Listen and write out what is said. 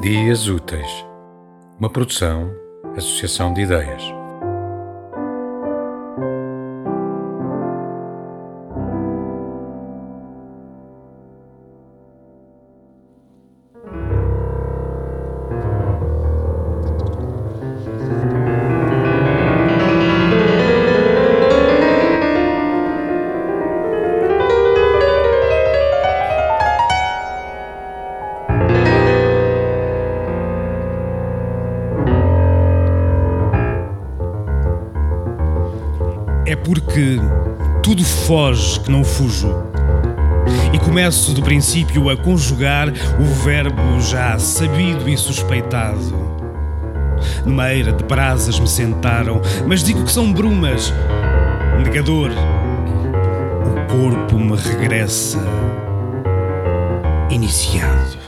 Dias Úteis, uma produção, associação de ideias. É porque tudo foge que não fujo. E começo do princípio a conjugar o verbo já sabido e suspeitado. Numa eira de brasas me sentaram, mas digo que são brumas. Negador, o corpo me regressa iniciado.